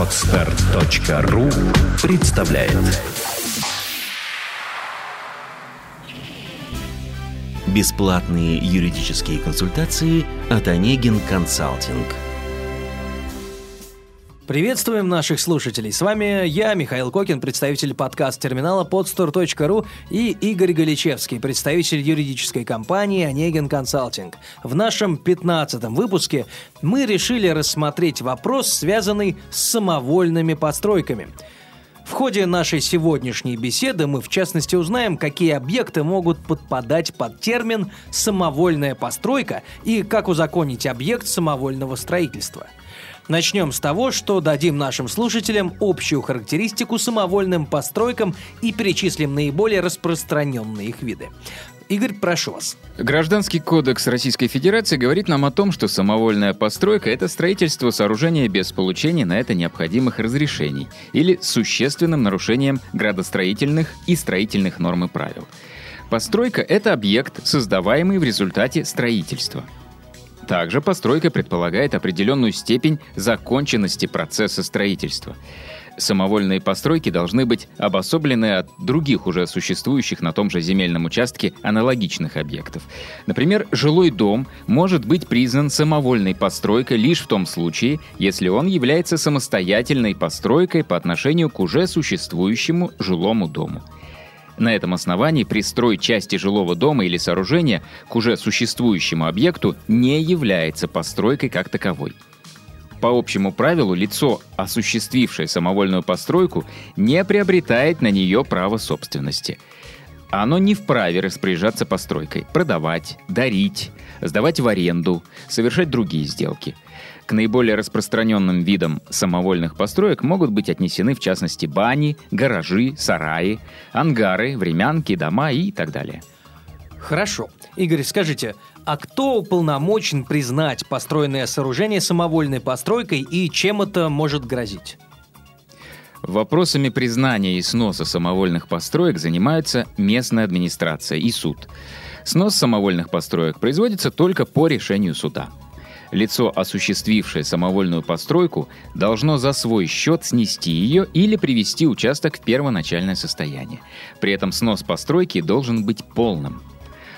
Отстар.ру представляет. Бесплатные юридические консультации от Онегин Консалтинг – Приветствуем наших слушателей. С вами я, Михаил Кокин, представитель подкаст-терминала podstore.ru и Игорь Галичевский, представитель юридической компании «Онегин Консалтинг». В нашем 15 выпуске мы решили рассмотреть вопрос, связанный с самовольными постройками. В ходе нашей сегодняшней беседы мы в частности узнаем, какие объекты могут подпадать под термин «самовольная постройка» и как узаконить объект самовольного строительства – Начнем с того, что дадим нашим слушателям общую характеристику самовольным постройкам и перечислим наиболее распространенные их виды. Игорь, прошу вас. Гражданский кодекс Российской Федерации говорит нам о том, что самовольная постройка – это строительство сооружения без получения на это необходимых разрешений или существенным нарушением градостроительных и строительных норм и правил. Постройка – это объект, создаваемый в результате строительства – также постройка предполагает определенную степень законченности процесса строительства. Самовольные постройки должны быть обособлены от других уже существующих на том же земельном участке аналогичных объектов. Например, жилой дом может быть признан самовольной постройкой лишь в том случае, если он является самостоятельной постройкой по отношению к уже существующему жилому дому – на этом основании пристрой части жилого дома или сооружения к уже существующему объекту не является постройкой как таковой. По общему правилу, лицо, осуществившее самовольную постройку, не приобретает на нее право собственности. Оно не вправе распоряжаться постройкой, продавать, дарить, сдавать в аренду, совершать другие сделки – к наиболее распространенным видам самовольных построек могут быть отнесены в частности бани, гаражи, сараи, ангары, времянки, дома и так далее. Хорошо. Игорь, скажите, а кто уполномочен признать построенное сооружение самовольной постройкой и чем это может грозить? Вопросами признания и сноса самовольных построек занимаются местная администрация и суд. Снос самовольных построек производится только по решению суда – лицо, осуществившее самовольную постройку, должно за свой счет снести ее или привести участок в первоначальное состояние. При этом снос постройки должен быть полным.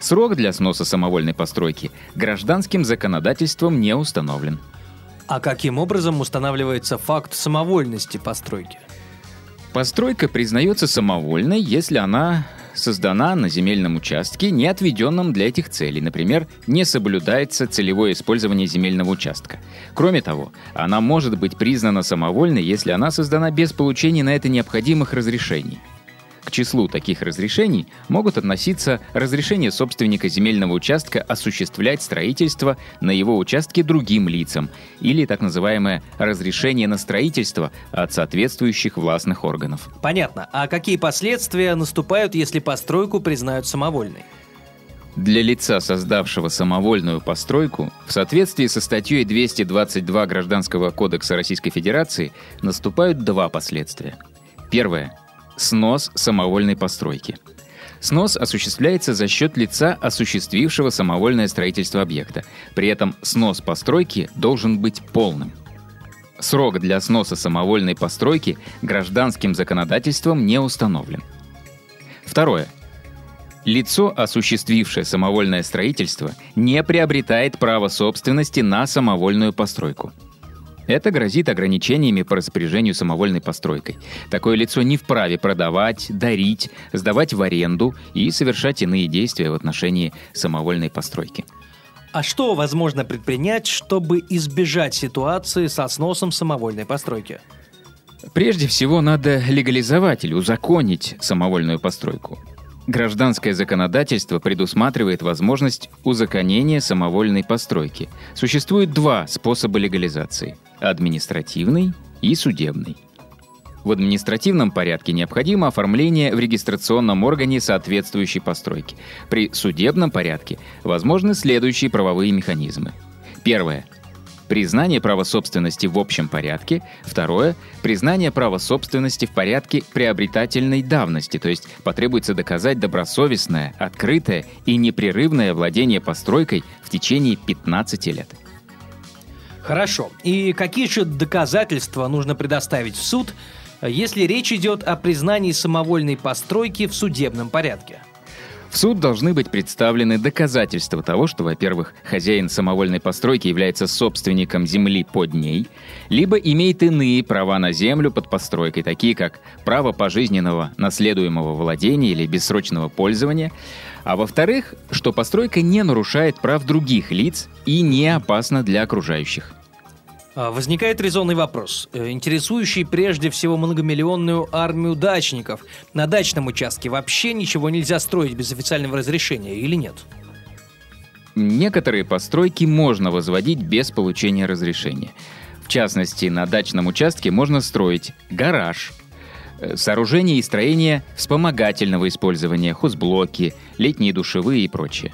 Срок для сноса самовольной постройки гражданским законодательством не установлен. А каким образом устанавливается факт самовольности постройки? Постройка признается самовольной, если она создана на земельном участке, не отведенном для этих целей. Например, не соблюдается целевое использование земельного участка. Кроме того, она может быть признана самовольной, если она создана без получения на это необходимых разрешений – к числу таких разрешений могут относиться разрешение собственника земельного участка осуществлять строительство на его участке другим лицам или так называемое разрешение на строительство от соответствующих властных органов. Понятно. А какие последствия наступают, если постройку признают самовольной? Для лица, создавшего самовольную постройку, в соответствии со статьей 222 Гражданского кодекса Российской Федерации наступают два последствия. Первое Снос самовольной постройки. Снос осуществляется за счет лица, осуществившего самовольное строительство объекта. При этом снос постройки должен быть полным. Срок для сноса самовольной постройки гражданским законодательством не установлен. Второе. Лицо, осуществившее самовольное строительство, не приобретает право собственности на самовольную постройку – это грозит ограничениями по распоряжению самовольной постройкой. Такое лицо не вправе продавать, дарить, сдавать в аренду и совершать иные действия в отношении самовольной постройки. А что возможно предпринять, чтобы избежать ситуации со сносом самовольной постройки? Прежде всего, надо легализовать или узаконить самовольную постройку. Гражданское законодательство предусматривает возможность узаконения самовольной постройки. Существует два способа легализации – административный и судебный. В административном порядке необходимо оформление в регистрационном органе соответствующей постройки. При судебном порядке возможны следующие правовые механизмы. Первое Признание права собственности в общем порядке. Второе – признание права собственности в порядке приобретательной давности, то есть потребуется доказать добросовестное, открытое и непрерывное владение постройкой в течение 15 лет. Хорошо. И какие же доказательства нужно предоставить в суд, если речь идет о признании самовольной постройки в судебном порядке? В суд должны быть представлены доказательства того, что, во-первых, хозяин самовольной постройки является собственником земли под ней, либо имеет иные права на землю под постройкой, такие как право пожизненного наследуемого владения или бессрочного пользования, а во-вторых, что постройка не нарушает прав других лиц и не опасна для окружающих. А, возникает резонный вопрос, э, интересующий прежде всего многомиллионную армию дачников. На дачном участке вообще ничего нельзя строить без официального разрешения или нет? Некоторые постройки можно возводить без получения разрешения. В частности, на дачном участке можно строить гараж, э, сооружения и строения вспомогательного использования, хозблоки, летние душевые и прочее.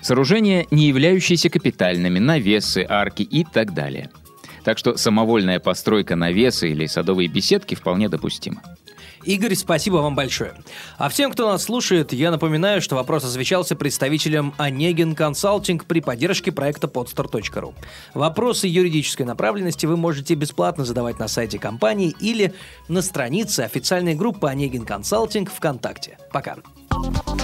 Сооружения, не являющиеся капитальными, навесы, арки и так далее – так что самовольная постройка навеса или садовой беседки вполне допустима. Игорь, спасибо вам большое. А всем, кто нас слушает, я напоминаю, что вопрос освещался представителем Онегин Консалтинг при поддержке проекта podstar.ru. Вопросы юридической направленности вы можете бесплатно задавать на сайте компании или на странице официальной группы Онегин Консалтинг ВКонтакте. Пока.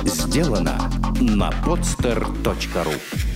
Сделано на podster.ru